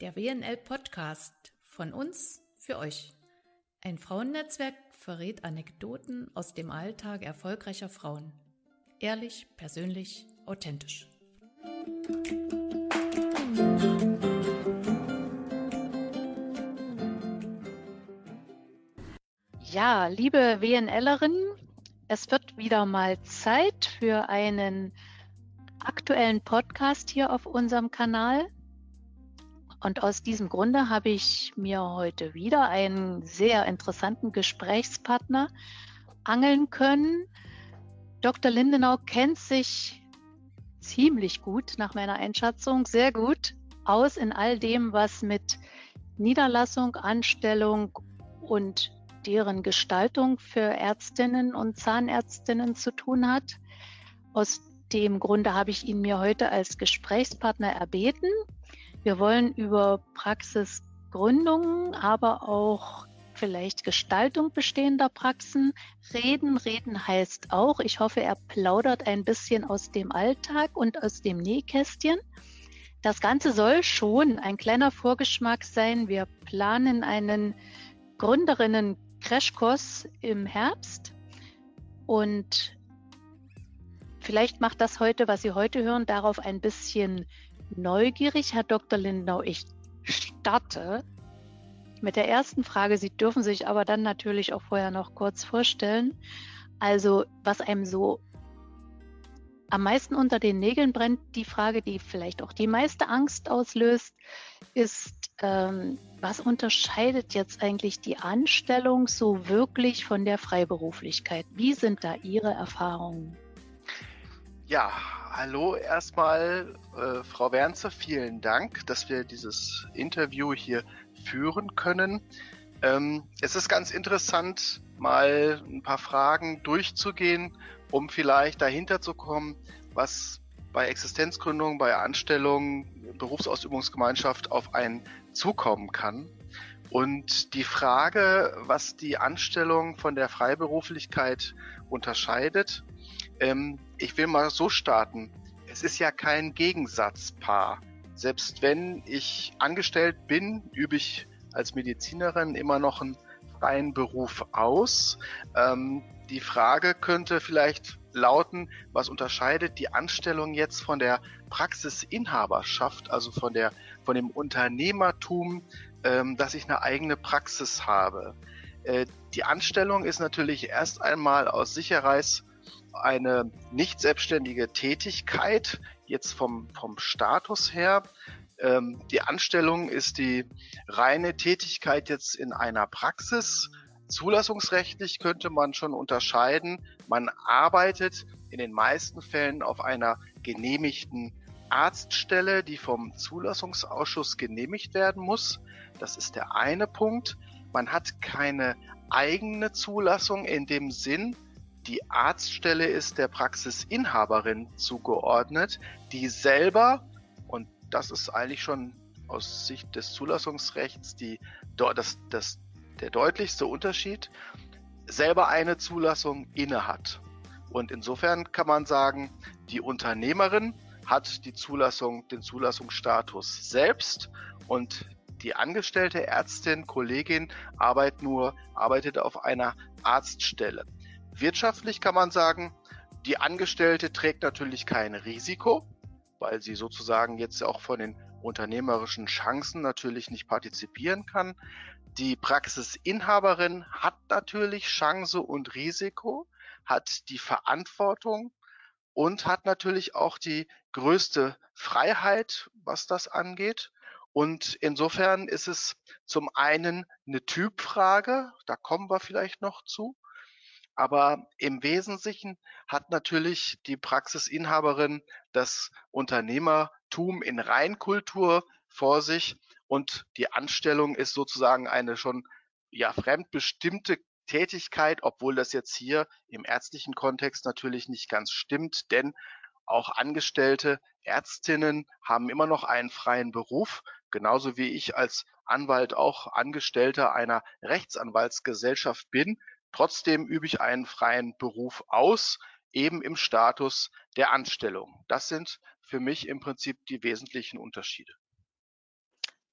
Der WNL Podcast von uns für euch. Ein Frauennetzwerk verrät Anekdoten aus dem Alltag erfolgreicher Frauen. Ehrlich, persönlich, authentisch. Ja, liebe WNLerinnen, es wird wieder mal Zeit für einen aktuellen Podcast hier auf unserem Kanal. Und aus diesem Grunde habe ich mir heute wieder einen sehr interessanten Gesprächspartner angeln können. Dr. Lindenau kennt sich ziemlich gut, nach meiner Einschätzung, sehr gut aus in all dem, was mit Niederlassung, Anstellung und deren Gestaltung für Ärztinnen und Zahnärztinnen zu tun hat. Aus dem Grunde habe ich ihn mir heute als Gesprächspartner erbeten. Wir wollen über Praxisgründungen, aber auch vielleicht Gestaltung bestehender Praxen reden. Reden heißt auch, ich hoffe, er plaudert ein bisschen aus dem Alltag und aus dem Nähkästchen. Das Ganze soll schon ein kleiner Vorgeschmack sein. Wir planen einen Gründerinnen Crashkurs im Herbst und vielleicht macht das heute, was Sie heute hören, darauf ein bisschen neugierig. Herr Dr. Lindau, ich starte mit der ersten Frage. Sie dürfen sich aber dann natürlich auch vorher noch kurz vorstellen. Also, was einem so am meisten unter den Nägeln brennt, die Frage, die vielleicht auch die meiste Angst auslöst, ist, ähm, was unterscheidet jetzt eigentlich die Anstellung so wirklich von der Freiberuflichkeit? Wie sind da Ihre Erfahrungen? Ja, hallo erstmal, äh, Frau Wernze, vielen Dank, dass wir dieses Interview hier führen können. Ähm, es ist ganz interessant, mal ein paar Fragen durchzugehen, um vielleicht dahinter zu kommen, was bei Existenzgründung, bei Anstellung, Berufsausübungsgemeinschaft auf einen zukommen kann. Und die Frage, was die Anstellung von der Freiberuflichkeit unterscheidet, ähm, ich will mal so starten. Es ist ja kein Gegensatzpaar. Selbst wenn ich angestellt bin, übe ich als Medizinerin immer noch einen freien Beruf aus. Ähm, die Frage könnte vielleicht lauten, was unterscheidet die Anstellung jetzt von der Praxisinhaberschaft, also von der von dem Unternehmertum, ähm, dass ich eine eigene Praxis habe. Äh, die Anstellung ist natürlich erst einmal aus Sicherheits eine nicht selbstständige Tätigkeit, jetzt vom, vom Status her. Ähm, die Anstellung ist die reine Tätigkeit jetzt in einer Praxis Zulassungsrechtlich könnte man schon unterscheiden. Man arbeitet in den meisten Fällen auf einer genehmigten Arztstelle, die vom Zulassungsausschuss genehmigt werden muss. Das ist der eine Punkt. Man hat keine eigene Zulassung in dem Sinn, die Arztstelle ist der Praxisinhaberin zugeordnet, die selber, das ist eigentlich schon aus Sicht des Zulassungsrechts die, das, das der deutlichste Unterschied, selber eine Zulassung innehat. Und insofern kann man sagen, die Unternehmerin hat die Zulassung, den Zulassungsstatus selbst und die angestellte Ärztin, Kollegin arbeitet nur, arbeitet auf einer Arztstelle. Wirtschaftlich kann man sagen, die Angestellte trägt natürlich kein Risiko, weil sie sozusagen jetzt auch von den unternehmerischen Chancen natürlich nicht partizipieren kann. Die Praxisinhaberin hat natürlich Chance und Risiko, hat die Verantwortung und hat natürlich auch die größte Freiheit, was das angeht. Und insofern ist es zum einen eine Typfrage, da kommen wir vielleicht noch zu. Aber im Wesentlichen hat natürlich die Praxisinhaberin das Unternehmertum in Reinkultur vor sich und die Anstellung ist sozusagen eine schon ja fremdbestimmte Tätigkeit, obwohl das jetzt hier im ärztlichen Kontext natürlich nicht ganz stimmt, denn auch angestellte Ärztinnen haben immer noch einen freien Beruf, genauso wie ich als Anwalt auch Angestellter einer Rechtsanwaltsgesellschaft bin. Trotzdem übe ich einen freien Beruf aus. eben im Status der Anstellung. Das sind für mich im Prinzip die wesentlichen Unterschiede.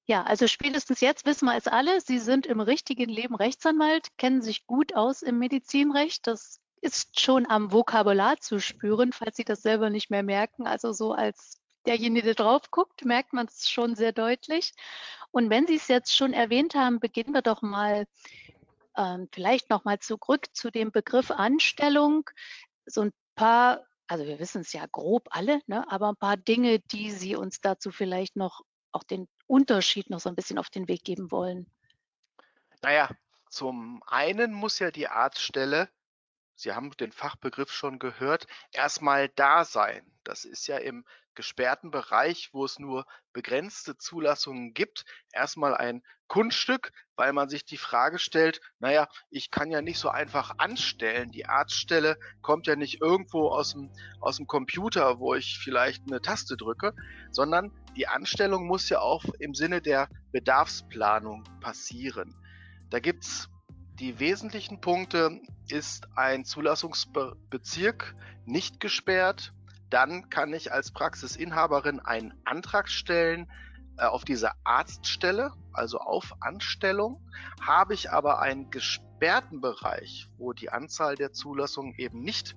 Ja, also spätestens jetzt wissen wir es alle. Sie sind im richtigen Leben Rechtsanwalt, kennen sich gut aus im Medizinrecht. Das ist schon am Vokabular zu spüren, falls Sie das selber nicht mehr merken. Also so als derjenige, der drauf guckt, merkt man es schon sehr deutlich. Und wenn Sie es jetzt schon erwähnt haben, beginnen wir doch mal ähm, vielleicht noch mal zurück zu dem Begriff Anstellung. So ein paar, also wir wissen es ja grob alle, ne, aber ein paar Dinge, die Sie uns dazu vielleicht noch auch den Unterschied noch so ein bisschen auf den Weg geben wollen. Naja, zum einen muss ja die Arztstelle Sie haben den Fachbegriff schon gehört, erstmal da sein. Das ist ja im gesperrten Bereich, wo es nur begrenzte Zulassungen gibt, erstmal ein Kunststück, weil man sich die Frage stellt, naja, ich kann ja nicht so einfach anstellen. Die Arztstelle kommt ja nicht irgendwo aus dem, aus dem Computer, wo ich vielleicht eine Taste drücke, sondern die Anstellung muss ja auch im Sinne der Bedarfsplanung passieren. Da gibt's die wesentlichen Punkte ist ein Zulassungsbezirk nicht gesperrt. Dann kann ich als Praxisinhaberin einen Antrag stellen äh, auf diese Arztstelle, also auf Anstellung. Habe ich aber einen gesperrten Bereich, wo die Anzahl der Zulassungen eben nicht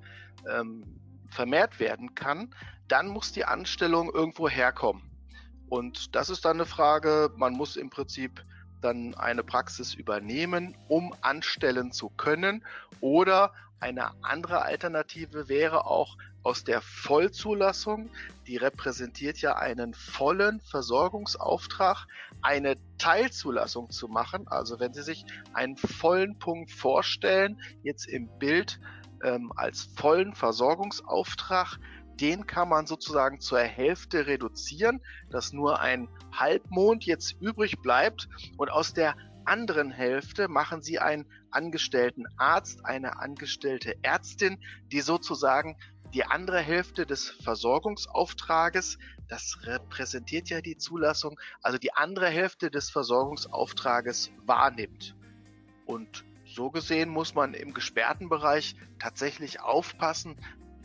ähm, vermehrt werden kann, dann muss die Anstellung irgendwo herkommen. Und das ist dann eine Frage, man muss im Prinzip dann eine Praxis übernehmen, um anstellen zu können. Oder eine andere Alternative wäre auch aus der Vollzulassung, die repräsentiert ja einen vollen Versorgungsauftrag, eine Teilzulassung zu machen. Also wenn Sie sich einen vollen Punkt vorstellen, jetzt im Bild ähm, als vollen Versorgungsauftrag, den kann man sozusagen zur Hälfte reduzieren, dass nur ein Halbmond jetzt übrig bleibt und aus der anderen Hälfte machen sie einen angestellten Arzt, eine angestellte Ärztin, die sozusagen die andere Hälfte des Versorgungsauftrages, das repräsentiert ja die Zulassung, also die andere Hälfte des Versorgungsauftrages wahrnimmt. Und so gesehen muss man im gesperrten Bereich tatsächlich aufpassen,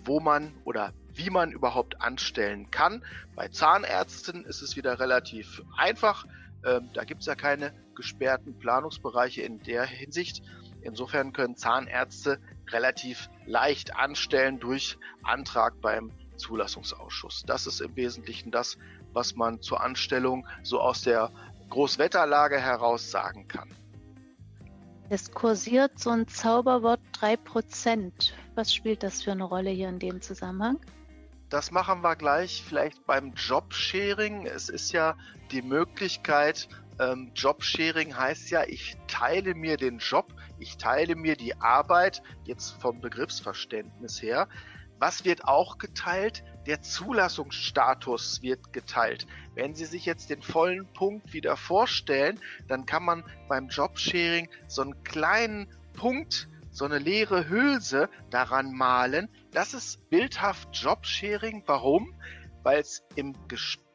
wo man oder wie man überhaupt anstellen kann. Bei Zahnärzten ist es wieder relativ einfach. Ähm, da gibt es ja keine gesperrten Planungsbereiche in der Hinsicht. Insofern können Zahnärzte relativ leicht anstellen durch Antrag beim Zulassungsausschuss. Das ist im Wesentlichen das, was man zur Anstellung so aus der Großwetterlage heraus sagen kann. Es kursiert so ein Zauberwort 3%. Was spielt das für eine Rolle hier in dem Zusammenhang? Das machen wir gleich vielleicht beim Jobsharing. Es ist ja die Möglichkeit, ähm, Jobsharing heißt ja, ich teile mir den Job, ich teile mir die Arbeit, jetzt vom Begriffsverständnis her. Was wird auch geteilt? Der Zulassungsstatus wird geteilt. Wenn Sie sich jetzt den vollen Punkt wieder vorstellen, dann kann man beim Jobsharing so einen kleinen Punkt so eine leere Hülse daran malen. Das ist bildhaft Jobsharing. Warum? Weil es im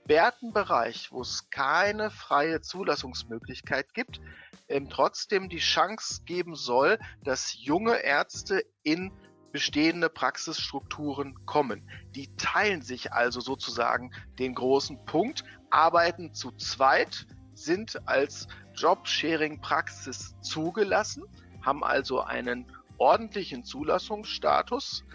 gesperrten Bereich, wo es keine freie Zulassungsmöglichkeit gibt, ähm, trotzdem die Chance geben soll, dass junge Ärzte in bestehende Praxisstrukturen kommen. Die teilen sich also sozusagen den großen Punkt, arbeiten zu zweit, sind als Jobsharing-Praxis zugelassen haben also einen ordentlichen Zulassungsstatus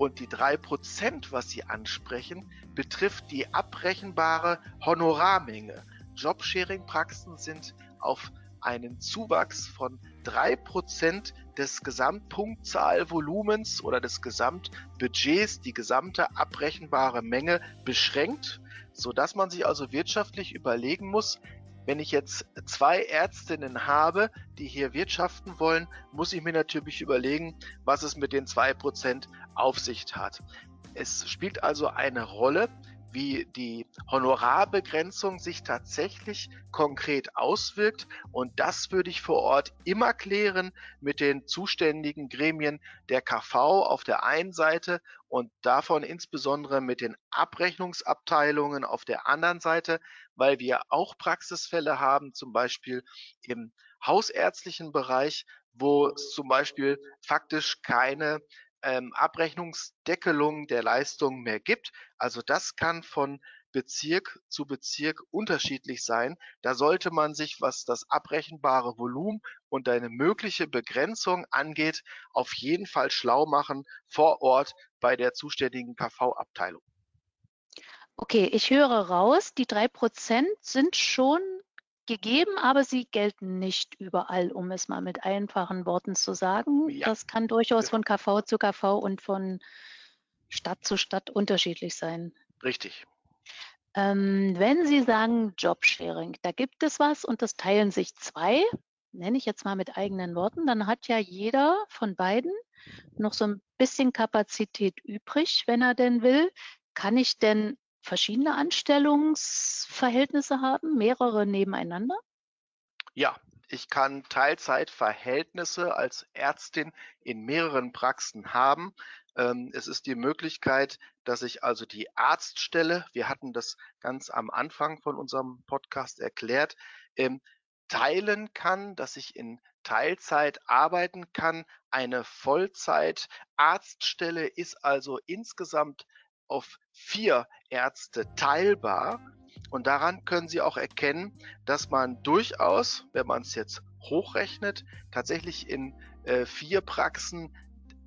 und die drei Prozent, was Sie ansprechen, betrifft die abbrechenbare Honorarmenge. Jobsharing-Praxen sind auf einen Zuwachs von drei Prozent des Gesamtpunktzahlvolumens oder des Gesamtbudgets, die gesamte abbrechenbare Menge beschränkt, so dass man sich also wirtschaftlich überlegen muss, wenn ich jetzt zwei Ärztinnen habe, die hier wirtschaften wollen, muss ich mir natürlich überlegen, was es mit den zwei Prozent auf sich hat. Es spielt also eine Rolle, wie die Honorarbegrenzung sich tatsächlich konkret auswirkt. Und das würde ich vor Ort immer klären mit den zuständigen Gremien der KV auf der einen Seite und davon insbesondere mit den Abrechnungsabteilungen auf der anderen Seite, weil wir auch Praxisfälle haben, zum Beispiel im hausärztlichen Bereich, wo es zum Beispiel faktisch keine ähm, Abrechnungsdeckelung der Leistung mehr gibt. Also das kann von Bezirk zu Bezirk unterschiedlich sein. Da sollte man sich, was das abrechenbare Volumen und eine mögliche Begrenzung angeht, auf jeden Fall schlau machen vor Ort bei der zuständigen KV-Abteilung. Okay, ich höre raus, die drei Prozent sind schon gegeben, aber sie gelten nicht überall, um es mal mit einfachen Worten zu sagen. Ja. Das kann durchaus von KV zu KV und von Stadt zu Stadt unterschiedlich sein. Richtig. Ähm, wenn Sie sagen Jobsharing, da gibt es was und das teilen sich zwei, nenne ich jetzt mal mit eigenen Worten, dann hat ja jeder von beiden noch so ein bisschen Kapazität übrig, wenn er denn will. Kann ich denn verschiedene Anstellungsverhältnisse haben, mehrere nebeneinander? Ja, ich kann Teilzeitverhältnisse als Ärztin in mehreren Praxen haben. Ähm, es ist die Möglichkeit, dass ich also die Arztstelle, wir hatten das ganz am Anfang von unserem Podcast erklärt, ähm, teilen kann, dass ich in Teilzeit arbeiten kann. Eine Vollzeit-Arztstelle ist also insgesamt auf vier Ärzte teilbar. Und daran können Sie auch erkennen, dass man durchaus, wenn man es jetzt hochrechnet, tatsächlich in äh, vier Praxen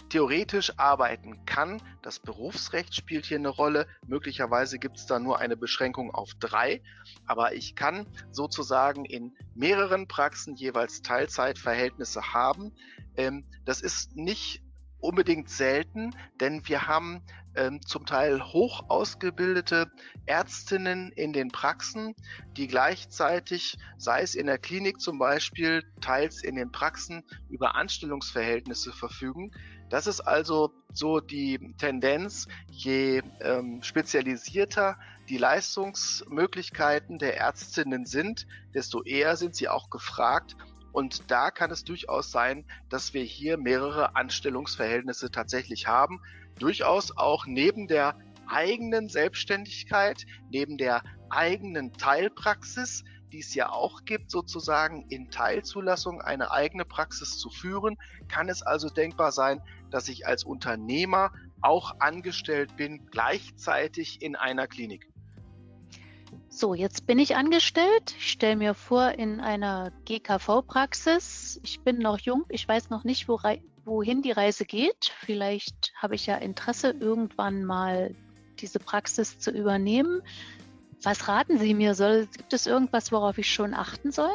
theoretisch arbeiten kann. Das Berufsrecht spielt hier eine Rolle. Möglicherweise gibt es da nur eine Beschränkung auf drei. Aber ich kann sozusagen in mehreren Praxen jeweils Teilzeitverhältnisse haben. Ähm, das ist nicht unbedingt selten, denn wir haben ähm, zum Teil hoch ausgebildete Ärztinnen in den Praxen, die gleichzeitig, sei es in der Klinik zum Beispiel, teils in den Praxen über Anstellungsverhältnisse verfügen. Das ist also so die Tendenz, je ähm, spezialisierter die Leistungsmöglichkeiten der Ärztinnen sind, desto eher sind sie auch gefragt und da kann es durchaus sein, dass wir hier mehrere Anstellungsverhältnisse tatsächlich haben. Durchaus auch neben der eigenen Selbstständigkeit, neben der eigenen Teilpraxis, die es ja auch gibt, sozusagen in Teilzulassung eine eigene Praxis zu führen, kann es also denkbar sein, dass ich als Unternehmer auch angestellt bin, gleichzeitig in einer Klinik. So, jetzt bin ich angestellt. Ich stelle mir vor, in einer GKV-Praxis. Ich bin noch jung. Ich weiß noch nicht, wo wohin die Reise geht. Vielleicht habe ich ja Interesse, irgendwann mal diese Praxis zu übernehmen. Was raten Sie mir? Soll, gibt es irgendwas, worauf ich schon achten soll?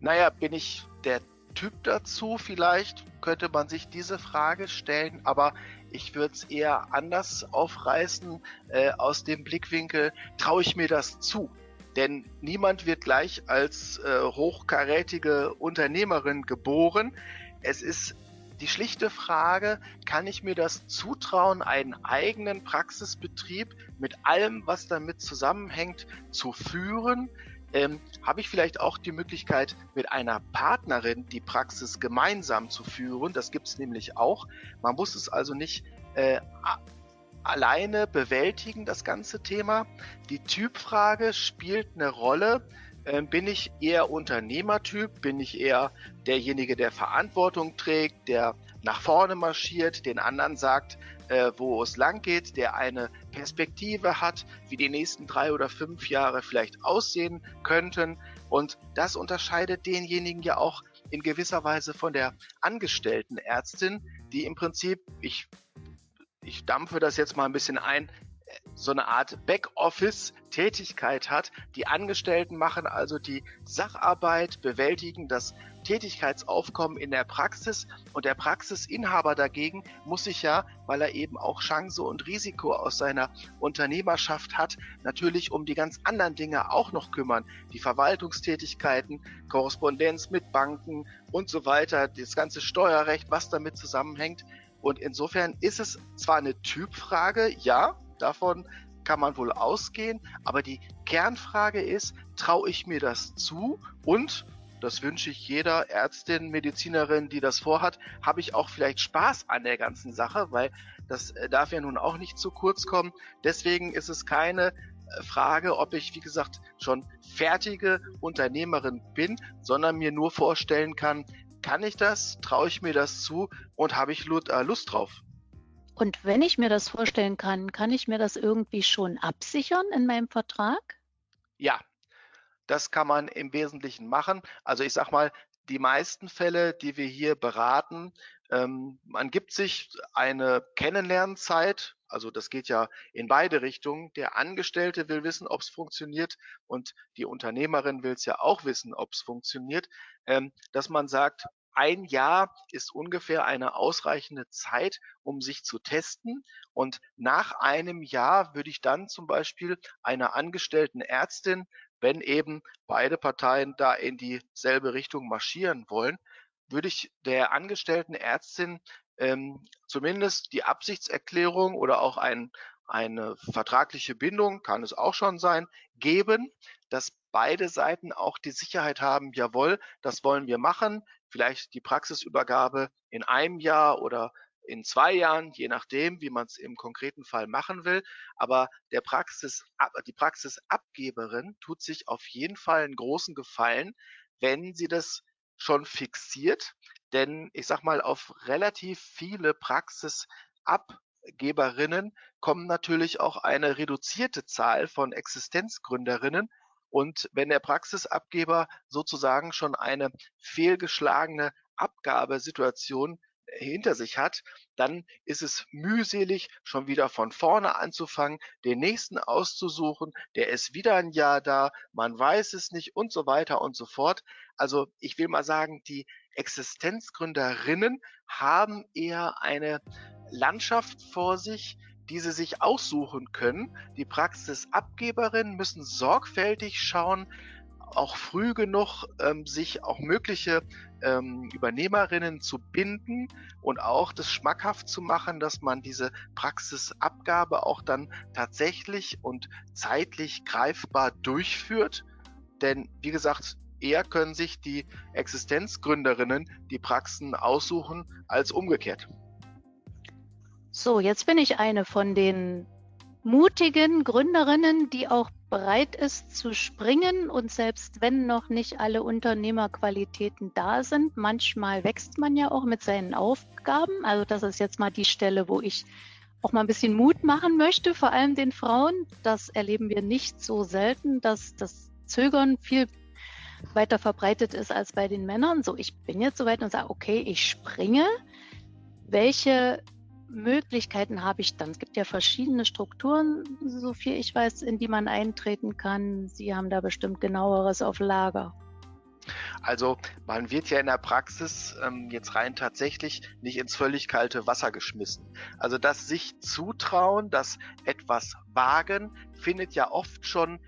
Naja, bin ich der Typ dazu? Vielleicht könnte man sich diese Frage stellen, aber ich würde es eher anders aufreißen äh, aus dem Blickwinkel, traue ich mir das zu? Denn niemand wird gleich als äh, hochkarätige Unternehmerin geboren. Es ist die schlichte Frage, kann ich mir das zutrauen, einen eigenen Praxisbetrieb mit allem, was damit zusammenhängt, zu führen? Ähm, habe ich vielleicht auch die Möglichkeit, mit einer Partnerin die Praxis gemeinsam zu führen. Das gibt es nämlich auch. Man muss es also nicht äh, alleine bewältigen, das ganze Thema. Die Typfrage spielt eine Rolle. Ähm, bin ich eher Unternehmertyp? Bin ich eher derjenige, der Verantwortung trägt, der nach vorne marschiert, den anderen sagt, äh, wo es lang geht, der eine Perspektive hat, wie die nächsten drei oder fünf Jahre vielleicht aussehen könnten. Und das unterscheidet denjenigen ja auch in gewisser Weise von der angestellten Ärztin, die im Prinzip, ich, ich dampfe das jetzt mal ein bisschen ein, so eine Art Backoffice-Tätigkeit hat. Die Angestellten machen also die Sacharbeit, bewältigen das Tätigkeitsaufkommen in der Praxis und der Praxisinhaber dagegen muss sich ja, weil er eben auch Chance und Risiko aus seiner Unternehmerschaft hat, natürlich um die ganz anderen Dinge auch noch kümmern. Die Verwaltungstätigkeiten, Korrespondenz mit Banken und so weiter, das ganze Steuerrecht, was damit zusammenhängt. Und insofern ist es zwar eine Typfrage, ja, davon kann man wohl ausgehen, aber die Kernfrage ist, traue ich mir das zu und das wünsche ich jeder Ärztin, Medizinerin, die das vorhat, habe ich auch vielleicht Spaß an der ganzen Sache, weil das äh, darf ja nun auch nicht zu kurz kommen. Deswegen ist es keine äh, Frage, ob ich, wie gesagt, schon fertige Unternehmerin bin, sondern mir nur vorstellen kann, Kann ich das? Traue ich mir das zu? Und habe ich äh, Lust drauf? Und wenn ich mir das vorstellen kann, kann ich mir das irgendwie schon absichern in meinem Vertrag? Ja, das kann man im Wesentlichen machen. Also ich sage mal, die meisten Fälle, die wir hier beraten, ähm, man gibt sich eine Kennenlernzeit, also das geht ja in beide Richtungen. Der Angestellte will wissen, ob es funktioniert und die Unternehmerin will es ja auch wissen, ob es funktioniert, ähm, dass man sagt, ein Jahr ist ungefähr eine ausreichende Zeit, um sich zu testen. Und nach einem Jahr würde ich dann zum Beispiel einer angestellten Ärztin, wenn eben beide Parteien da in dieselbe Richtung marschieren wollen, würde ich der angestellten Ärztin ähm, zumindest die Absichtserklärung oder auch ein, eine vertragliche Bindung, kann es auch schon sein, geben, dass beide Seiten auch die Sicherheit haben, jawohl, das wollen wir machen, vielleicht die Praxisübergabe in einem Jahr oder in zwei Jahren, je nachdem, wie man es im konkreten Fall machen will. Aber der Praxis, die Praxisabgeberin tut sich auf jeden Fall einen großen Gefallen, wenn sie das schon fixiert. Denn ich sag mal, auf relativ viele Praxisabgeberinnen kommen natürlich auch eine reduzierte Zahl von Existenzgründerinnen. Und wenn der Praxisabgeber sozusagen schon eine fehlgeschlagene Abgabesituation hinter sich hat, dann ist es mühselig, schon wieder von vorne anzufangen, den nächsten auszusuchen, der ist wieder ein Jahr da, man weiß es nicht und so weiter und so fort. Also ich will mal sagen, die Existenzgründerinnen haben eher eine Landschaft vor sich, die sie sich aussuchen können. Die Praxisabgeberinnen müssen sorgfältig schauen, auch früh genug ähm, sich auch mögliche ähm, Übernehmerinnen zu binden und auch das schmackhaft zu machen, dass man diese Praxisabgabe auch dann tatsächlich und zeitlich greifbar durchführt. Denn wie gesagt, eher können sich die Existenzgründerinnen die Praxen aussuchen als umgekehrt. So, jetzt bin ich eine von den mutigen Gründerinnen, die auch bereit ist zu springen und selbst wenn noch nicht alle Unternehmerqualitäten da sind, manchmal wächst man ja auch mit seinen Aufgaben. Also das ist jetzt mal die Stelle, wo ich auch mal ein bisschen Mut machen möchte, vor allem den Frauen. Das erleben wir nicht so selten, dass das Zögern viel weiter verbreitet ist als bei den Männern. So, ich bin jetzt soweit und sage, okay, ich springe. Welche Möglichkeiten habe ich dann? Es gibt ja verschiedene Strukturen, so viel ich weiß, in die man eintreten kann. Sie haben da bestimmt genaueres auf Lager. Also man wird ja in der Praxis ähm, jetzt rein tatsächlich nicht ins völlig kalte Wasser geschmissen. Also das sich zutrauen, das etwas wagen, findet ja oft schon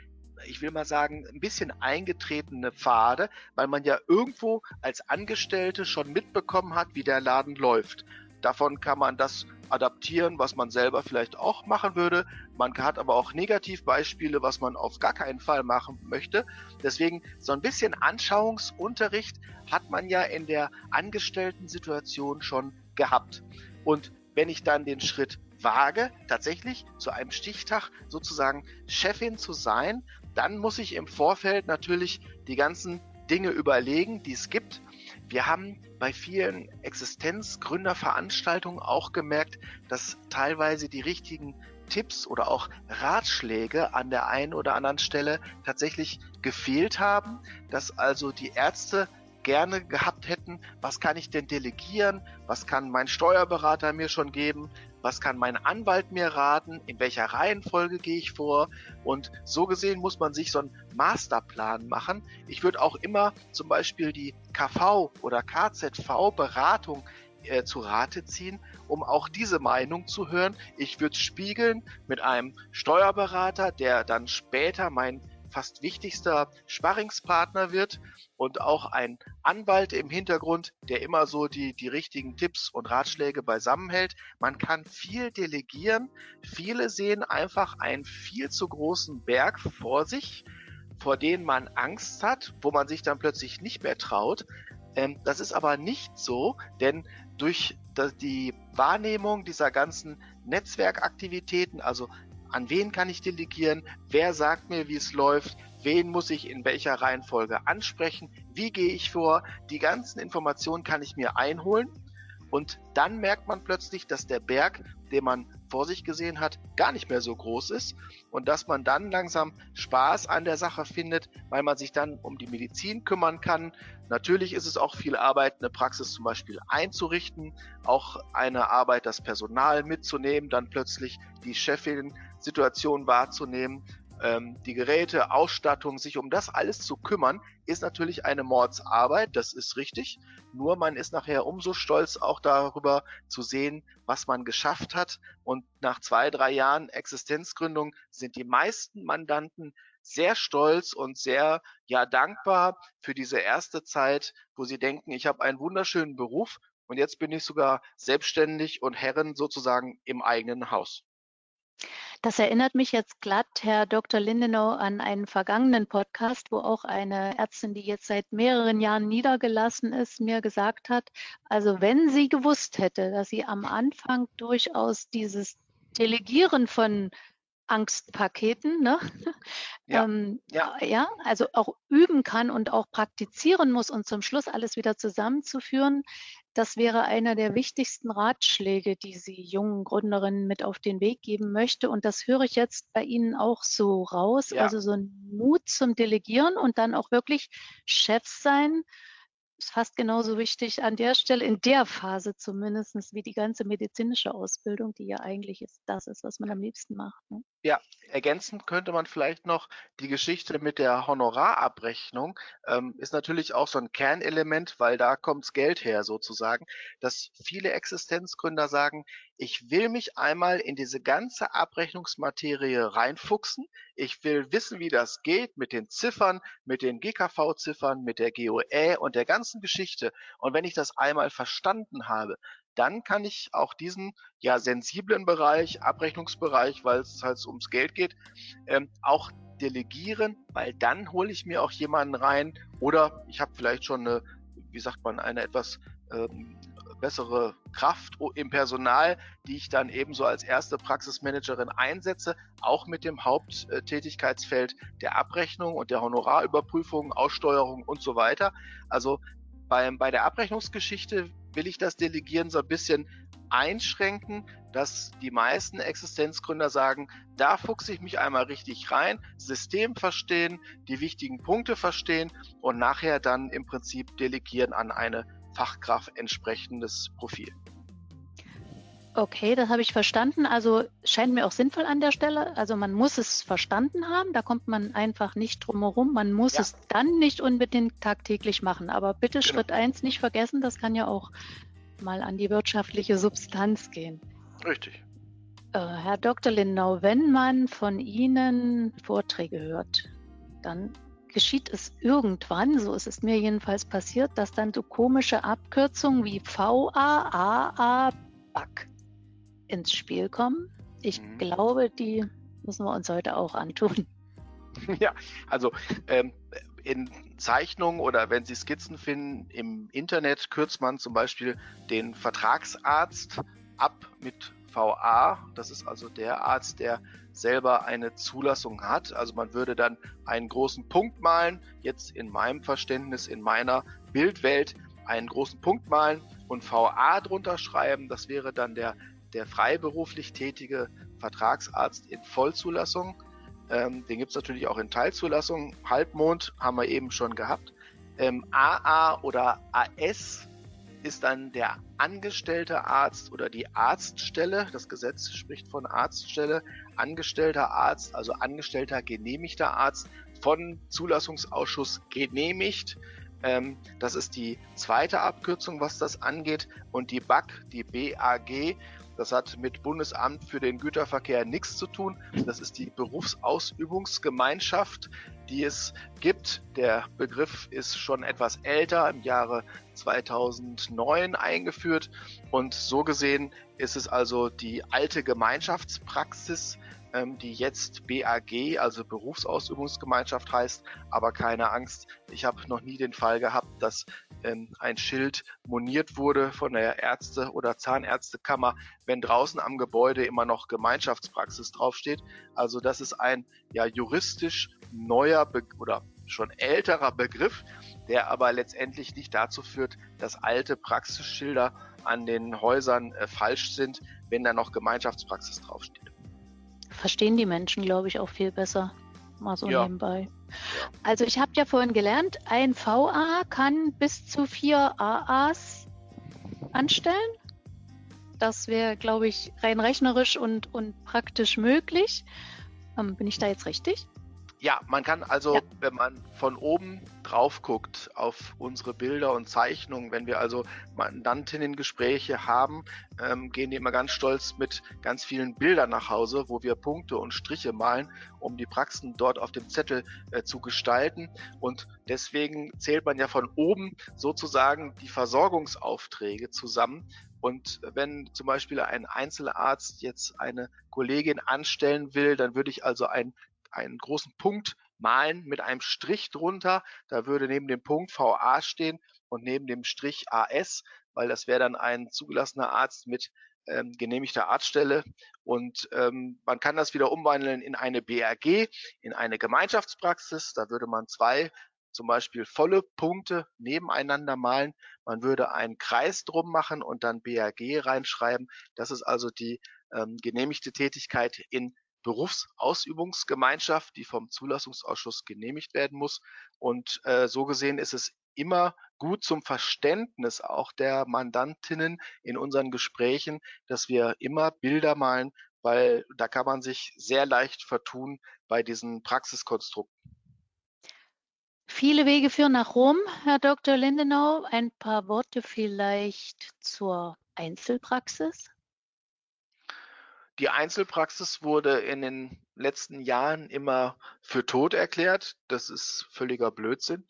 ich will mal sagen, ein bisschen eingetretene Pfade, weil man ja irgendwo als Angestellte schon mitbekommen hat, wie der Laden läuft. Davon kann man das adaptieren, was man selber vielleicht auch machen würde. Man hat aber auch Negativbeispiele, was man auf gar keinen Fall machen möchte. Deswegen so ein bisschen Anschauungsunterricht hat man ja in der Angestellten-Situation schon gehabt. Und wenn ich dann den Schritt wage, tatsächlich zu einem Stichtag sozusagen Chefin zu sein, dann muss ich im Vorfeld natürlich die ganzen Dinge überlegen, die es gibt wir haben bei vielen Existenzgründerveranstaltungen auch gemerkt, dass teilweise die richtigen Tipps oder auch Ratschläge an der einen oder anderen Stelle tatsächlich gefehlt haben, dass also die Ärzte gerne gehabt hätten, was kann ich denn delegieren, was kann mein Steuerberater mir schon geben, was kann mein Anwalt mir raten, in welcher Reihenfolge gehe ich vor und so gesehen muss man sich so einen Masterplan machen. Ich würde auch immer zum Beispiel die KV oder KZV Beratung äh, zu Rate ziehen, um auch diese Meinung zu hören. Ich würde spiegeln mit einem Steuerberater, der dann später mein fast wichtigster Sparringspartner wird und auch ein Anwalt im Hintergrund, der immer so die, die richtigen Tipps und Ratschläge beisammenhält. Man kann viel delegieren. Viele sehen einfach einen viel zu großen Berg vor sich, vor denen man Angst hat, wo man sich dann plötzlich nicht mehr traut. Ähm, das ist aber nicht so, denn durch die Wahrnehmung dieser ganzen Netzwerkaktivitäten, also an wen kann ich delegieren, wer sagt mir, wie es läuft, wen muss ich in welcher Reihenfolge ansprechen, wie gehe ich vor. Die ganzen Informationen kann ich mir einholen und dann merkt man plötzlich, dass der Berg, den man vor sich gesehen hat, gar nicht mehr so groß ist und dass man dann langsam Spaß an der Sache findet, weil man sich dann um die Medizin kümmern kann. Natürlich ist es auch viel Arbeit, eine Praxis zum Beispiel einzurichten, auch eine Arbeit, das Personal mitzunehmen, dann plötzlich die Chefin-Situation wahrzunehmen ähm, die Geräte, Ausstattung, sich um das alles zu kümmern, ist natürlich eine Mordsarbeit, das ist richtig. Nur man ist nachher umso stolz auch darüber zu sehen, was man geschafft hat. Und nach zwei, drei Jahren Existenzgründung sind die meisten Mandanten sehr stolz und sehr ja dankbar für diese erste Zeit, wo sie denken, ich habe einen wunderschönen Beruf und jetzt bin ich sogar selbstständig und Herren sozusagen im eigenen Haus. Das erinnert mich jetzt glatt, Herr Dr. Lindenau, an einen vergangenen Podcast, wo auch eine Ärztin, die jetzt seit mehreren Jahren niedergelassen ist, mir gesagt hat, also wenn sie gewusst hätte, dass sie am Anfang durchaus dieses Delegieren von Angstpaketen, ne? Ja, ähm, ja. ja, also auch üben kann und auch praktizieren muss und zum Schluss alles wieder zusammenzuführen, das wäre einer der wichtigsten Ratschläge, die sie jungen Gründerinnen mit auf den Weg geben möchte. Und das höre ich jetzt bei Ihnen auch so raus. Ja. Also so ein Mut zum Delegieren und dann auch wirklich Chef sein ist fast genauso wichtig an der Stelle, in der Phase zumindest, wie die ganze medizinische Ausbildung, die ja eigentlich ist, das ist, was man am liebsten macht. Ne? Ja, ergänzend könnte man vielleicht noch die Geschichte mit der Honorarabrechnung, ähm, ist natürlich auch so ein Kernelement, weil da kommt's Geld her sozusagen, dass viele Existenzgründer sagen, ich will mich einmal in diese ganze Abrechnungsmaterie reinfuchsen. Ich will wissen, wie das geht mit den Ziffern, mit den GKV-Ziffern, mit der GOE und der ganzen Geschichte. Und wenn ich das einmal verstanden habe, dann kann ich auch diesen ja sensiblen Bereich, Abrechnungsbereich, weil es halt ums Geld geht, ähm, auch delegieren, weil dann hole ich mir auch jemanden rein oder ich habe vielleicht schon eine, wie sagt man, eine etwas ähm, bessere Kraft im Personal, die ich dann ebenso als erste Praxismanagerin einsetze, auch mit dem Haupttätigkeitsfeld der Abrechnung und der Honorarüberprüfung, Aussteuerung und so weiter. Also beim, bei der Abrechnungsgeschichte will ich das Delegieren so ein bisschen einschränken, dass die meisten Existenzgründer sagen, da fuchse ich mich einmal richtig rein, System verstehen, die wichtigen Punkte verstehen und nachher dann im Prinzip delegieren an eine Fachkraft entsprechendes Profil. Okay, das habe ich verstanden. Also scheint mir auch sinnvoll an der Stelle. Also man muss es verstanden haben. Da kommt man einfach nicht drum herum. Man muss ja. es dann nicht unbedingt tagtäglich machen. Aber bitte genau. Schritt eins nicht vergessen. Das kann ja auch mal an die wirtschaftliche Substanz gehen. Richtig. Äh, Herr Dr. Lindau, wenn man von Ihnen Vorträge hört, dann geschieht es irgendwann, so ist es mir jedenfalls passiert, dass dann so komische Abkürzungen wie VAAA BAC ins Spiel kommen. Ich mhm. glaube, die müssen wir uns heute auch antun. Ja, also ähm, in Zeichnungen oder wenn Sie Skizzen finden im Internet, kürzt man zum Beispiel den Vertragsarzt ab mit VA. Das ist also der Arzt, der selber eine Zulassung hat. Also man würde dann einen großen Punkt malen, jetzt in meinem Verständnis, in meiner Bildwelt einen großen Punkt malen und VA drunter schreiben. Das wäre dann der, der freiberuflich tätige Vertragsarzt in Vollzulassung. Ähm, den gibt es natürlich auch in Teilzulassung. Halbmond haben wir eben schon gehabt. Ähm, AA oder AS ist dann der angestellte Arzt oder die Arztstelle. Das Gesetz spricht von Arztstelle. Angestellter Arzt, also angestellter genehmigter Arzt von Zulassungsausschuss genehmigt. Ähm, das ist die zweite Abkürzung, was das angeht. Und die BAG, die BAG, das hat mit Bundesamt für den Güterverkehr nichts zu tun. Das ist die Berufsausübungsgemeinschaft, die es gibt. Der Begriff ist schon etwas älter, im Jahre 2009 eingeführt. Und so gesehen ist es also die alte Gemeinschaftspraxis, ähm, die jetzt BAG, also Berufsausübungsgemeinschaft heißt. Aber keine Angst, ich habe noch nie den Fall gehabt, dass ähm, ein Schild moniert wurde von der Ärzte- oder Zahnärztekammer wenn draußen am Gebäude immer noch Gemeinschaftspraxis draufsteht. Also das ist ein ja juristisch neuer Be oder schon älterer Begriff, der aber letztendlich nicht dazu führt, dass alte Praxisschilder an den Häusern äh, falsch sind, wenn da noch Gemeinschaftspraxis draufsteht. Verstehen die Menschen, glaube ich, auch viel besser. Mal so ja. nebenbei. Also ich habe ja vorhin gelernt, ein VA kann bis zu vier AAs anstellen. Das wäre, glaube ich, rein rechnerisch und, und praktisch möglich. Ähm, bin ich da jetzt richtig? Ja, man kann also, ja. wenn man von oben drauf guckt auf unsere Bilder und Zeichnungen, wenn wir also Mandantinnen-Gespräche haben, ähm, gehen die immer ganz stolz mit ganz vielen Bildern nach Hause, wo wir Punkte und Striche malen, um die Praxen dort auf dem Zettel äh, zu gestalten. Und deswegen zählt man ja von oben sozusagen die Versorgungsaufträge zusammen. Und wenn zum Beispiel ein Einzelarzt jetzt eine Kollegin anstellen will, dann würde ich also ein einen großen Punkt malen mit einem Strich drunter. Da würde neben dem Punkt VA stehen und neben dem Strich AS, weil das wäre dann ein zugelassener Arzt mit ähm, genehmigter Arztstelle. Und ähm, man kann das wieder umwandeln in eine BRG, in eine Gemeinschaftspraxis. Da würde man zwei zum Beispiel volle Punkte nebeneinander malen. Man würde einen Kreis drum machen und dann BRG reinschreiben. Das ist also die ähm, genehmigte Tätigkeit in Berufsausübungsgemeinschaft, die vom Zulassungsausschuss genehmigt werden muss. Und äh, so gesehen ist es immer gut zum Verständnis auch der Mandantinnen in unseren Gesprächen, dass wir immer Bilder malen, weil da kann man sich sehr leicht vertun bei diesen Praxiskonstrukten. Viele Wege führen nach Rom, Herr Dr. Lindenau. Ein paar Worte vielleicht zur Einzelpraxis. Die Einzelpraxis wurde in den letzten Jahren immer für tot erklärt. Das ist völliger Blödsinn.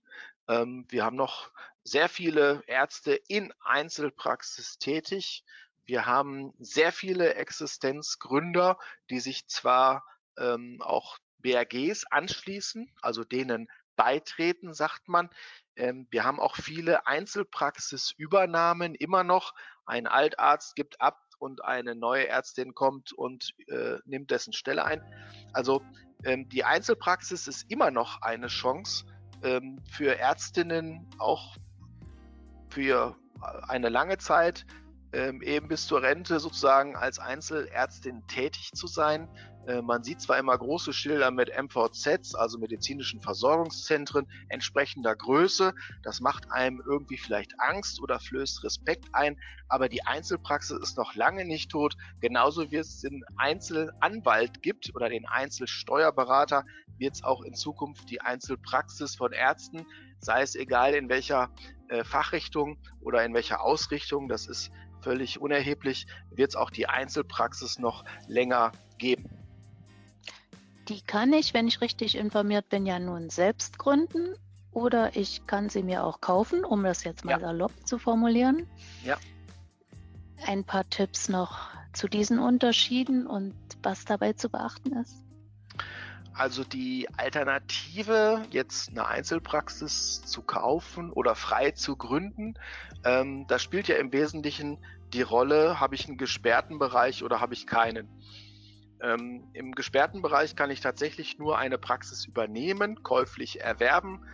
Ähm, wir haben noch sehr viele Ärzte in Einzelpraxis tätig. Wir haben sehr viele Existenzgründer, die sich zwar ähm, auch BRGs anschließen, also denen beitreten, sagt man. Ähm, wir haben auch viele Einzelpraxisübernahmen immer noch. Ein Altarzt gibt ab, und eine neue Ärztin kommt und äh, nimmt dessen Stelle ein. Also ähm, die Einzelpraxis ist immer noch eine Chance ähm, für Ärztinnen, auch für eine lange Zeit, ähm, eben bis zur Rente sozusagen als Einzelärztin tätig zu sein. Äh, man sieht zwar immer große Schilder mit MVZs, also medizinischen Versorgungszentren entsprechender Größe. Das macht einem irgendwie vielleicht Angst oder flößt Respekt ein. Aber die Einzelpraxis ist noch lange nicht tot. Genauso wie es den Einzelanwalt gibt oder den Einzelsteuerberater, wird es auch in Zukunft die Einzelpraxis von Ärzten, sei es egal in welcher äh, Fachrichtung oder in welcher Ausrichtung, das ist völlig unerheblich, wird es auch die Einzelpraxis noch länger geben. Die kann ich, wenn ich richtig informiert bin, ja nun selbst gründen oder ich kann sie mir auch kaufen, um das jetzt mal ja. salopp zu formulieren. Ja. Ein paar Tipps noch zu diesen Unterschieden und was dabei zu beachten ist. Also die Alternative, jetzt eine Einzelpraxis zu kaufen oder frei zu gründen, ähm, da spielt ja im Wesentlichen die Rolle, habe ich einen gesperrten Bereich oder habe ich keinen. Ähm, Im gesperrten Bereich kann ich tatsächlich nur eine Praxis übernehmen, käuflich erwerben.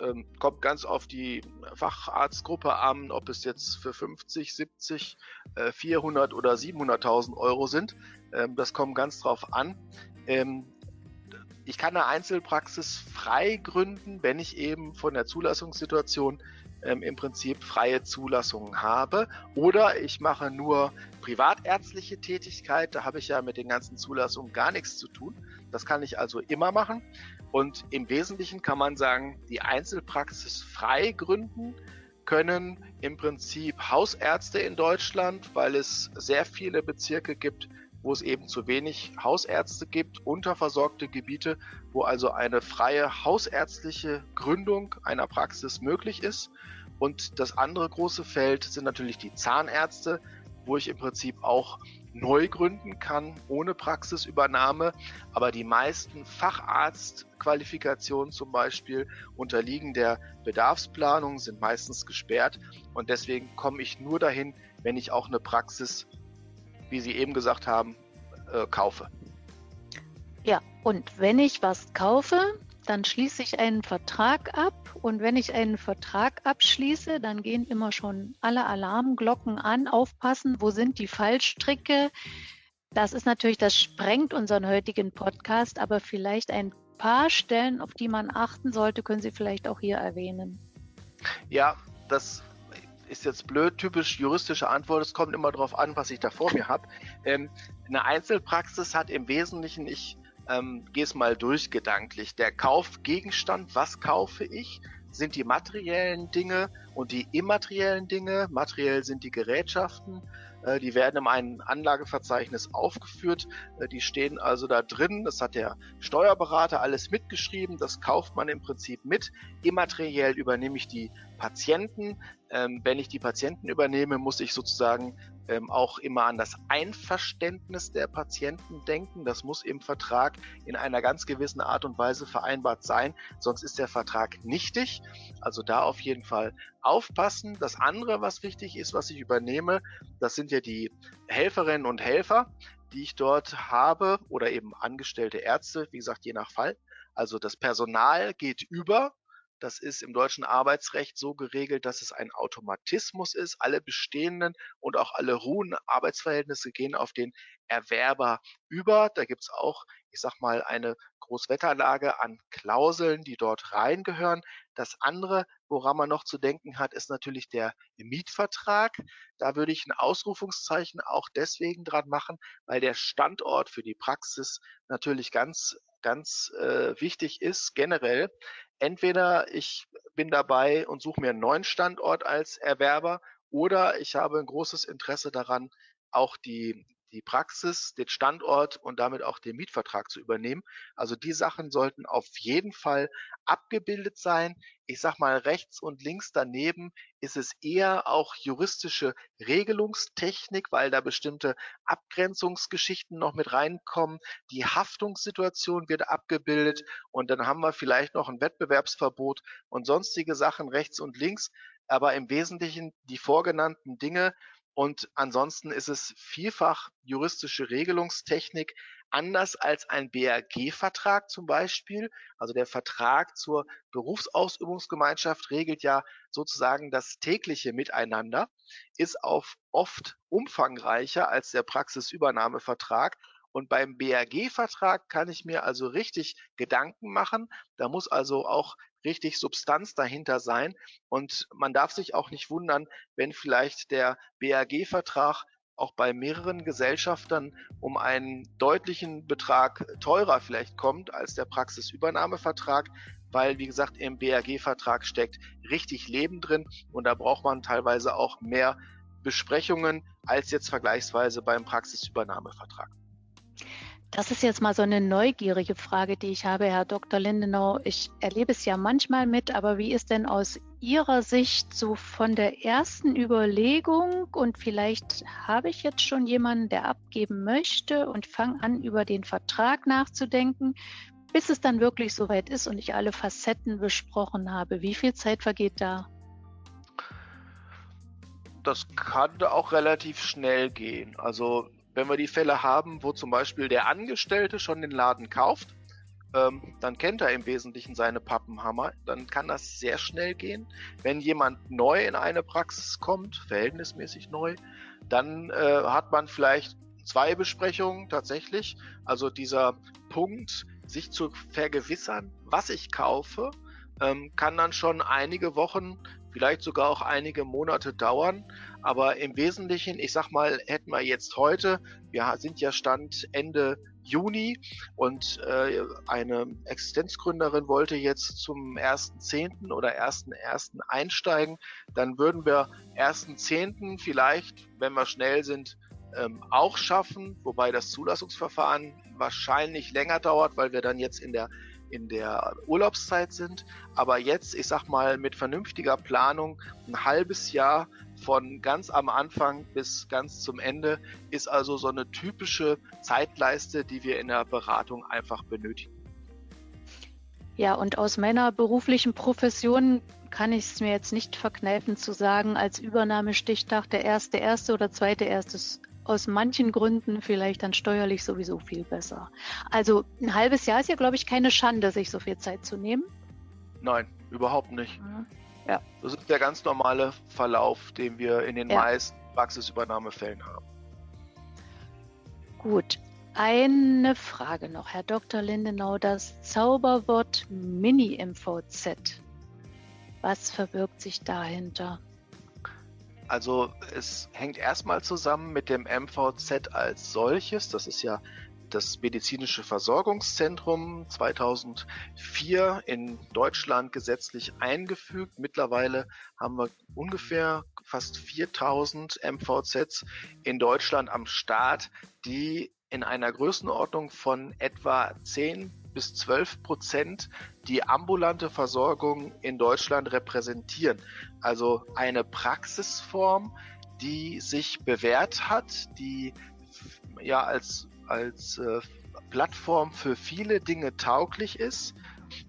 Ähm, kommt ganz auf die Facharztgruppe an, ob es jetzt für 50, 70, äh, 400 oder 700.000 Euro sind. Ähm, das kommt ganz drauf an. Ähm, ich kann eine Einzelpraxis frei gründen, wenn ich eben von der Zulassungssituation ähm, im Prinzip freie Zulassungen habe. Oder ich mache nur privatärztliche Tätigkeit. Da habe ich ja mit den ganzen Zulassungen gar nichts zu tun. Das kann ich also immer machen. Und im Wesentlichen kann man sagen, die Einzelpraxis frei gründen können im Prinzip Hausärzte in Deutschland, weil es sehr viele Bezirke gibt, wo es eben zu wenig Hausärzte gibt, unterversorgte Gebiete, wo also eine freie hausärztliche Gründung einer Praxis möglich ist. Und das andere große Feld sind natürlich die Zahnärzte, wo ich im Prinzip auch neu gründen kann, ohne Praxisübernahme. Aber die meisten Facharztqualifikationen zum Beispiel unterliegen der Bedarfsplanung, sind meistens gesperrt. Und deswegen komme ich nur dahin, wenn ich auch eine Praxis wie Sie eben gesagt haben, äh, kaufe. Ja, und wenn ich was kaufe, dann schließe ich einen Vertrag ab. Und wenn ich einen Vertrag abschließe, dann gehen immer schon alle Alarmglocken an. Aufpassen, wo sind die Fallstricke? Das ist natürlich, das sprengt unseren heutigen Podcast, aber vielleicht ein paar Stellen, auf die man achten sollte, können Sie vielleicht auch hier erwähnen. Ja, das ist jetzt blöd, typisch juristische Antwort. Es kommt immer darauf an, was ich da vor mir habe. Ähm, eine Einzelpraxis hat im Wesentlichen, ich ähm, gehe es mal durch gedanklich. Der Kaufgegenstand, was kaufe ich, sind die materiellen Dinge und die immateriellen Dinge. Materiell sind die Gerätschaften, die werden in einem Anlageverzeichnis aufgeführt. Äh, die stehen also da drin. Das hat der Steuerberater alles mitgeschrieben. Das kauft man im Prinzip mit. Immateriell übernehme ich die Patienten. Ähm, wenn ich die Patienten übernehme, muss ich sozusagen ähm, auch immer an das Einverständnis der Patienten denken. Das muss im Vertrag in einer ganz gewissen Art und Weise vereinbart sein, sonst ist der Vertrag nichtig. Also da auf jeden Fall aufpassen. Das andere, was wichtig ist, was ich übernehme, das sind ja die Helferinnen und Helfer, die ich dort habe oder eben angestellte Ärzte, wie gesagt, je nach Fall. Also das Personal geht über das ist im deutschen Arbeitsrecht so geregelt, dass es ein Automatismus ist. Alle bestehenden und auch alle ruhenden Arbeitsverhältnisse gehen auf den Erwerber über. Da gibt es auch, ich sag mal, eine Großwetterlage an Klauseln, die dort reingehören. Das andere, woran man noch zu denken hat, ist natürlich der Mietvertrag. Da würde ich ein Ausrufungszeichen auch deswegen dran machen, weil der Standort für die Praxis natürlich ganz ganz äh, wichtig ist generell entweder ich bin dabei und suche mir einen neuen Standort als Erwerber oder ich habe ein großes Interesse daran, auch die, die Praxis, den Standort und damit auch den Mietvertrag zu übernehmen. Also die Sachen sollten auf jeden Fall abgebildet sein. Ich sag mal, rechts und links daneben ist es eher auch juristische Regelungstechnik, weil da bestimmte Abgrenzungsgeschichten noch mit reinkommen. Die Haftungssituation wird abgebildet und dann haben wir vielleicht noch ein Wettbewerbsverbot und sonstige Sachen rechts und links. Aber im Wesentlichen die vorgenannten Dinge und ansonsten ist es vielfach juristische Regelungstechnik, anders als ein BRG-Vertrag zum Beispiel. Also der Vertrag zur Berufsausübungsgemeinschaft regelt ja sozusagen das tägliche Miteinander, ist auf oft umfangreicher als der Praxisübernahmevertrag. Und beim BRG-Vertrag kann ich mir also richtig Gedanken machen. Da muss also auch richtig Substanz dahinter sein. Und man darf sich auch nicht wundern, wenn vielleicht der BRG-Vertrag auch bei mehreren Gesellschaftern um einen deutlichen Betrag teurer vielleicht kommt als der Praxisübernahmevertrag, weil, wie gesagt, im BRG-Vertrag steckt richtig Leben drin und da braucht man teilweise auch mehr Besprechungen als jetzt vergleichsweise beim Praxisübernahmevertrag. Das ist jetzt mal so eine neugierige Frage, die ich habe, Herr Dr. Lindenau. Ich erlebe es ja manchmal mit, aber wie ist denn aus Ihrer Sicht so von der ersten Überlegung und vielleicht habe ich jetzt schon jemanden, der abgeben möchte und fange an, über den Vertrag nachzudenken, bis es dann wirklich soweit ist und ich alle Facetten besprochen habe. Wie viel Zeit vergeht da? Das kann auch relativ schnell gehen. Also wenn wir die Fälle haben, wo zum Beispiel der Angestellte schon den Laden kauft, ähm, dann kennt er im Wesentlichen seine Pappenhammer. Dann kann das sehr schnell gehen. Wenn jemand neu in eine Praxis kommt, verhältnismäßig neu, dann äh, hat man vielleicht zwei Besprechungen tatsächlich. Also dieser Punkt, sich zu vergewissern, was ich kaufe, ähm, kann dann schon einige Wochen, vielleicht sogar auch einige Monate dauern. Aber im Wesentlichen, ich sag mal, hätten wir jetzt heute, wir sind ja Stand Ende Juni und äh, eine Existenzgründerin wollte jetzt zum 1.10. oder 1.1. einsteigen, dann würden wir 1.10. vielleicht, wenn wir schnell sind, ähm, auch schaffen, wobei das Zulassungsverfahren wahrscheinlich länger dauert, weil wir dann jetzt in der in der Urlaubszeit sind. Aber jetzt, ich sag mal, mit vernünftiger Planung ein halbes Jahr von ganz am Anfang bis ganz zum Ende ist also so eine typische Zeitleiste, die wir in der Beratung einfach benötigen. Ja, und aus meiner beruflichen Profession kann ich es mir jetzt nicht verkneifen zu sagen, als Übernahmestichtag der erste, erste oder zweite, erstes aus manchen Gründen vielleicht dann steuerlich sowieso viel besser. Also ein halbes Jahr ist ja, glaube ich, keine Schande, sich so viel Zeit zu nehmen. Nein, überhaupt nicht. Ja. Das ist der ganz normale Verlauf, den wir in den ja. meisten Praxisübernahmefällen haben. Gut. Eine Frage noch, Herr Dr. Lindenau, das Zauberwort Mini-MVZ. Was verbirgt sich dahinter? Also es hängt erstmal zusammen mit dem MVZ als solches. Das ist ja das medizinische Versorgungszentrum 2004 in Deutschland gesetzlich eingefügt. Mittlerweile haben wir ungefähr fast 4000 MVZs in Deutschland am Start, die in einer Größenordnung von etwa 10 bis 12 Prozent die ambulante Versorgung in Deutschland repräsentieren. Also eine Praxisform, die sich bewährt hat, die ja als, als äh, Plattform für viele Dinge tauglich ist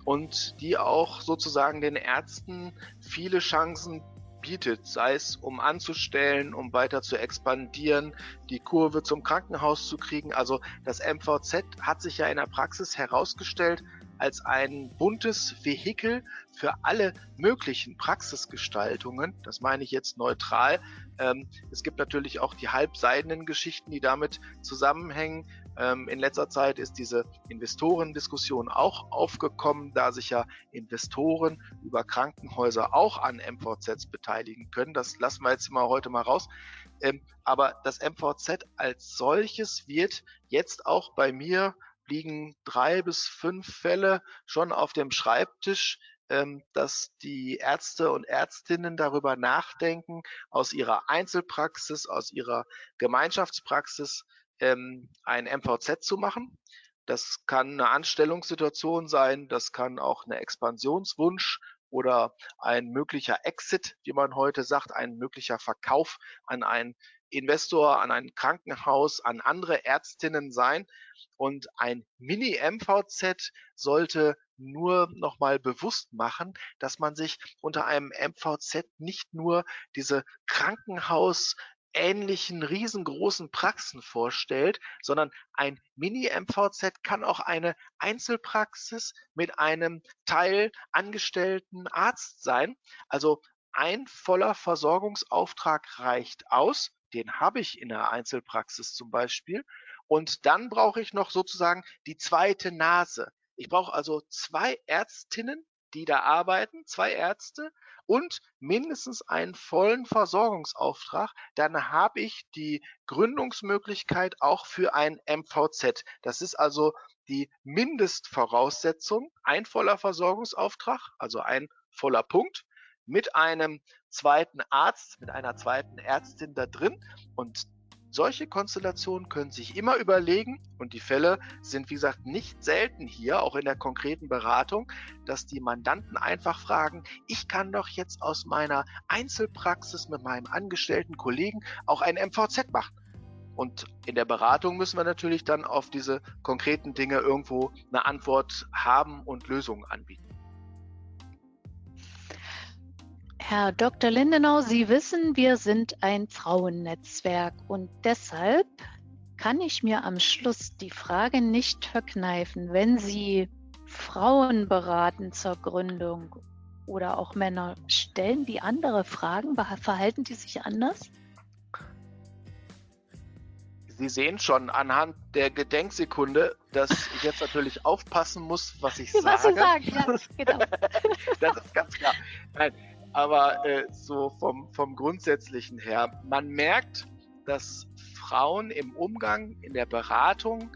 und die auch sozusagen den Ärzten viele Chancen bietet, sei es um anzustellen, um weiter zu expandieren, die Kurve zum Krankenhaus zu kriegen. Also das MVZ hat sich ja in der Praxis herausgestellt als ein buntes Vehikel für alle möglichen Praxisgestaltungen. Das meine ich jetzt neutral. Ähm, es gibt natürlich auch die halbseidenen Geschichten, die damit zusammenhängen. Ähm, in letzter Zeit ist diese Investorendiskussion auch aufgekommen, da sich ja Investoren über Krankenhäuser auch an MVZs beteiligen können. Das lassen wir jetzt mal heute mal raus. Ähm, aber das MVZ als solches wird jetzt auch bei mir liegen drei bis fünf Fälle schon auf dem Schreibtisch, ähm, dass die Ärzte und Ärztinnen darüber nachdenken, aus ihrer Einzelpraxis, aus ihrer Gemeinschaftspraxis ähm, ein MVZ zu machen. Das kann eine Anstellungssituation sein, das kann auch eine Expansionswunsch oder ein möglicher Exit, wie man heute sagt, ein möglicher Verkauf an einen Investor, an ein Krankenhaus, an andere Ärztinnen sein. Und ein Mini-MVZ sollte nur nochmal bewusst machen, dass man sich unter einem MVZ nicht nur diese Krankenhaus ähnlichen riesengroßen Praxen vorstellt, sondern ein Mini-MVZ kann auch eine Einzelpraxis mit einem Teil angestellten Arzt sein. Also ein voller Versorgungsauftrag reicht aus. Den habe ich in der Einzelpraxis zum Beispiel. Und dann brauche ich noch sozusagen die zweite Nase. Ich brauche also zwei Ärztinnen, die da arbeiten, zwei Ärzte und mindestens einen vollen Versorgungsauftrag, dann habe ich die Gründungsmöglichkeit auch für ein MVZ. Das ist also die Mindestvoraussetzung, ein voller Versorgungsauftrag, also ein voller Punkt mit einem zweiten Arzt, mit einer zweiten Ärztin da drin und solche Konstellationen können sich immer überlegen und die Fälle sind, wie gesagt, nicht selten hier, auch in der konkreten Beratung, dass die Mandanten einfach fragen, ich kann doch jetzt aus meiner Einzelpraxis mit meinem angestellten Kollegen auch ein MVZ machen. Und in der Beratung müssen wir natürlich dann auf diese konkreten Dinge irgendwo eine Antwort haben und Lösungen anbieten. Herr Dr. Lindenau, Sie wissen, wir sind ein Frauennetzwerk und deshalb kann ich mir am Schluss die Frage nicht verkneifen, wenn Sie Frauen beraten zur Gründung oder auch Männer, stellen die andere Fragen? Verhalten die sich anders? Sie sehen schon anhand der Gedenksekunde, dass ich jetzt natürlich aufpassen muss, was ich was sage. Was Sie sagen, ja, genau. das ist ganz klar. Nein, aber äh, so vom, vom Grundsätzlichen her, man merkt, dass Frauen im Umgang, in der Beratung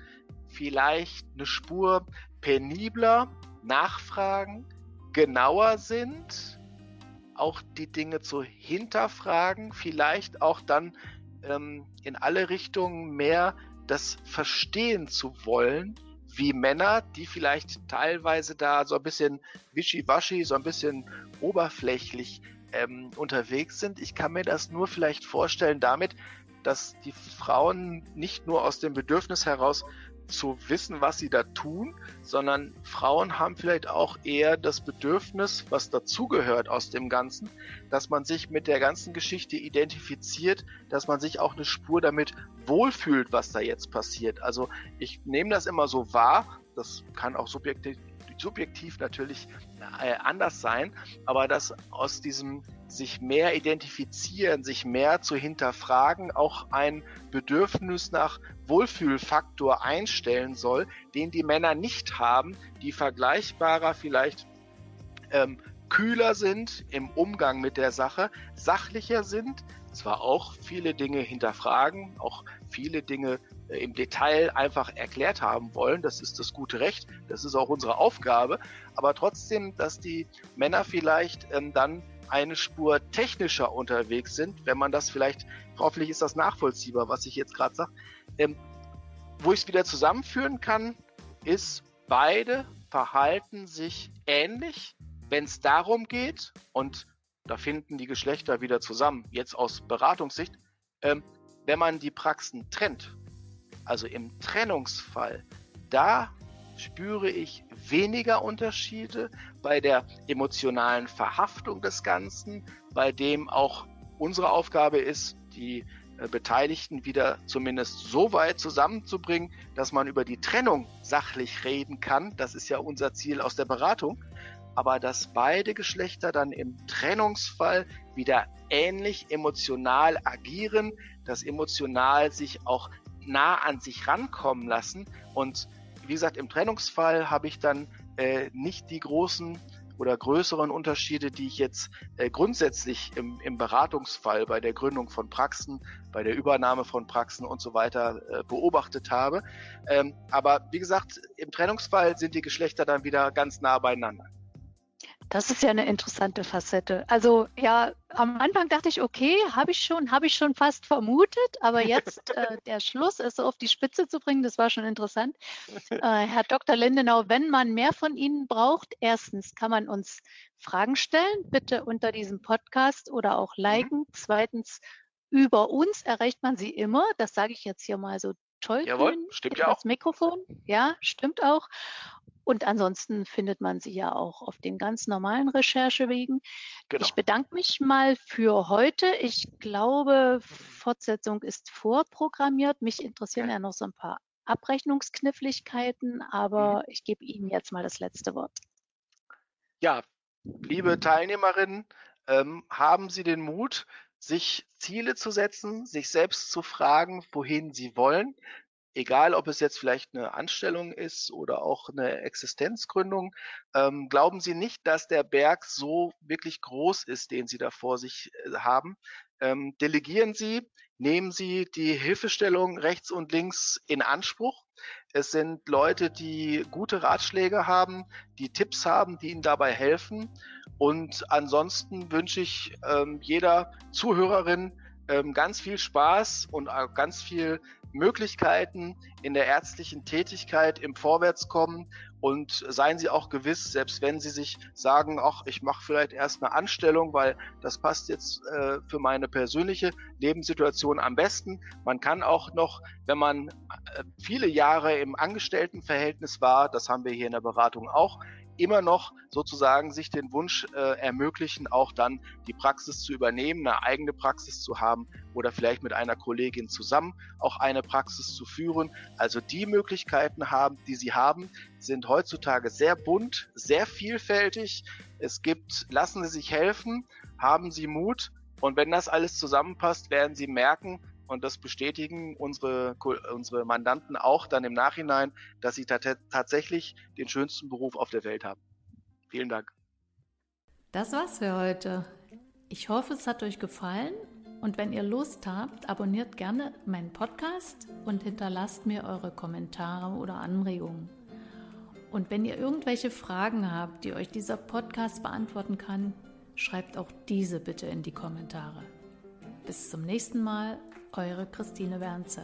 vielleicht eine Spur penibler nachfragen, genauer sind, auch die Dinge zu hinterfragen, vielleicht auch dann ähm, in alle Richtungen mehr das verstehen zu wollen, wie Männer, die vielleicht teilweise da so ein bisschen wischiwaschi, so ein bisschen oberflächlich ähm, unterwegs sind. Ich kann mir das nur vielleicht vorstellen damit, dass die Frauen nicht nur aus dem Bedürfnis heraus zu wissen, was sie da tun, sondern Frauen haben vielleicht auch eher das Bedürfnis, was dazugehört aus dem Ganzen, dass man sich mit der ganzen Geschichte identifiziert, dass man sich auch eine Spur damit wohlfühlt, was da jetzt passiert. Also ich nehme das immer so wahr, das kann auch subjektiv, subjektiv natürlich äh, anders sein, aber dass aus diesem sich mehr identifizieren, sich mehr zu hinterfragen, auch ein Bedürfnis nach Wohlfühlfaktor einstellen soll, den die Männer nicht haben, die vergleichbarer vielleicht ähm, kühler sind im Umgang mit der Sache, sachlicher sind, zwar auch viele Dinge hinterfragen, auch viele Dinge äh, im Detail einfach erklärt haben wollen. Das ist das gute Recht, das ist auch unsere Aufgabe. Aber trotzdem, dass die Männer vielleicht ähm, dann eine Spur technischer unterwegs sind, wenn man das vielleicht, hoffentlich ist das nachvollziehbar, was ich jetzt gerade sage. Ähm, wo ich es wieder zusammenführen kann, ist, beide verhalten sich ähnlich, wenn es darum geht, und da finden die Geschlechter wieder zusammen, jetzt aus Beratungssicht, ähm, wenn man die Praxen trennt, also im Trennungsfall, da spüre ich weniger Unterschiede bei der emotionalen Verhaftung des Ganzen, bei dem auch unsere Aufgabe ist, die äh, Beteiligten wieder zumindest so weit zusammenzubringen, dass man über die Trennung sachlich reden kann. Das ist ja unser Ziel aus der Beratung. Aber dass beide Geschlechter dann im Trennungsfall wieder ähnlich emotional agieren, dass emotional sich auch nah an sich rankommen lassen. Und wie gesagt, im Trennungsfall habe ich dann äh, nicht die großen oder größeren Unterschiede, die ich jetzt äh, grundsätzlich im, im Beratungsfall bei der Gründung von Praxen, bei der Übernahme von Praxen und so weiter äh, beobachtet habe. Ähm, aber wie gesagt, im Trennungsfall sind die Geschlechter dann wieder ganz nah beieinander. Das ist ja eine interessante Facette. Also ja, am Anfang dachte ich, okay, habe ich schon, habe ich schon fast vermutet, aber jetzt äh, der Schluss, es so auf die Spitze zu bringen, das war schon interessant. Äh, Herr Dr. Lindenau, wenn man mehr von Ihnen braucht, erstens kann man uns Fragen stellen, bitte unter diesem Podcast oder auch mhm. liken. Zweitens, über uns erreicht man sie immer. Das sage ich jetzt hier mal so toll. Jawohl, stimmt ja auch. Das Mikrofon, ja, stimmt auch. Und ansonsten findet man sie ja auch auf den ganz normalen Recherchewegen. Genau. Ich bedanke mich mal für heute. Ich glaube, Fortsetzung ist vorprogrammiert. Mich interessieren ja, noch so ein paar Abrechnungskniffligkeiten, aber mhm. ich gebe Ihnen jetzt mal das letzte Wort. Ja, liebe Teilnehmerinnen, ähm, haben Sie den Mut, sich Ziele zu setzen, sich selbst zu fragen, wohin Sie wollen, egal ob es jetzt vielleicht eine Anstellung ist oder auch eine Existenzgründung, ähm, glauben Sie nicht, dass der Berg so wirklich groß ist, den Sie da vor sich äh, haben. Ähm, delegieren Sie, nehmen Sie die Hilfestellung rechts und links in Anspruch. Es sind Leute, die gute Ratschläge haben, die Tipps haben, die Ihnen dabei helfen. Und ansonsten wünsche ich ähm, jeder Zuhörerin ähm, ganz viel Spaß und ganz viel Möglichkeiten in der ärztlichen Tätigkeit im Vorwärtskommen und seien Sie auch gewiss, selbst wenn Sie sich sagen, ach, ich mache vielleicht erst eine Anstellung, weil das passt jetzt äh, für meine persönliche Lebenssituation am besten. Man kann auch noch, wenn man äh, viele Jahre im Angestelltenverhältnis war, das haben wir hier in der Beratung auch, immer noch sozusagen sich den Wunsch äh, ermöglichen, auch dann die Praxis zu übernehmen, eine eigene Praxis zu haben oder vielleicht mit einer Kollegin zusammen auch eine Praxis zu führen. Also die Möglichkeiten haben, die sie haben, sind heutzutage sehr bunt, sehr vielfältig. Es gibt, lassen Sie sich helfen, haben Sie Mut und wenn das alles zusammenpasst, werden Sie merken, und das bestätigen unsere, unsere Mandanten auch dann im Nachhinein, dass sie tatsächlich den schönsten Beruf auf der Welt haben. Vielen Dank. Das war's für heute. Ich hoffe, es hat euch gefallen und wenn ihr Lust habt, abonniert gerne meinen Podcast und hinterlasst mir eure Kommentare oder Anregungen. Und wenn ihr irgendwelche Fragen habt, die euch dieser Podcast beantworten kann, schreibt auch diese bitte in die Kommentare. Bis zum nächsten Mal eure Christine Wernzer.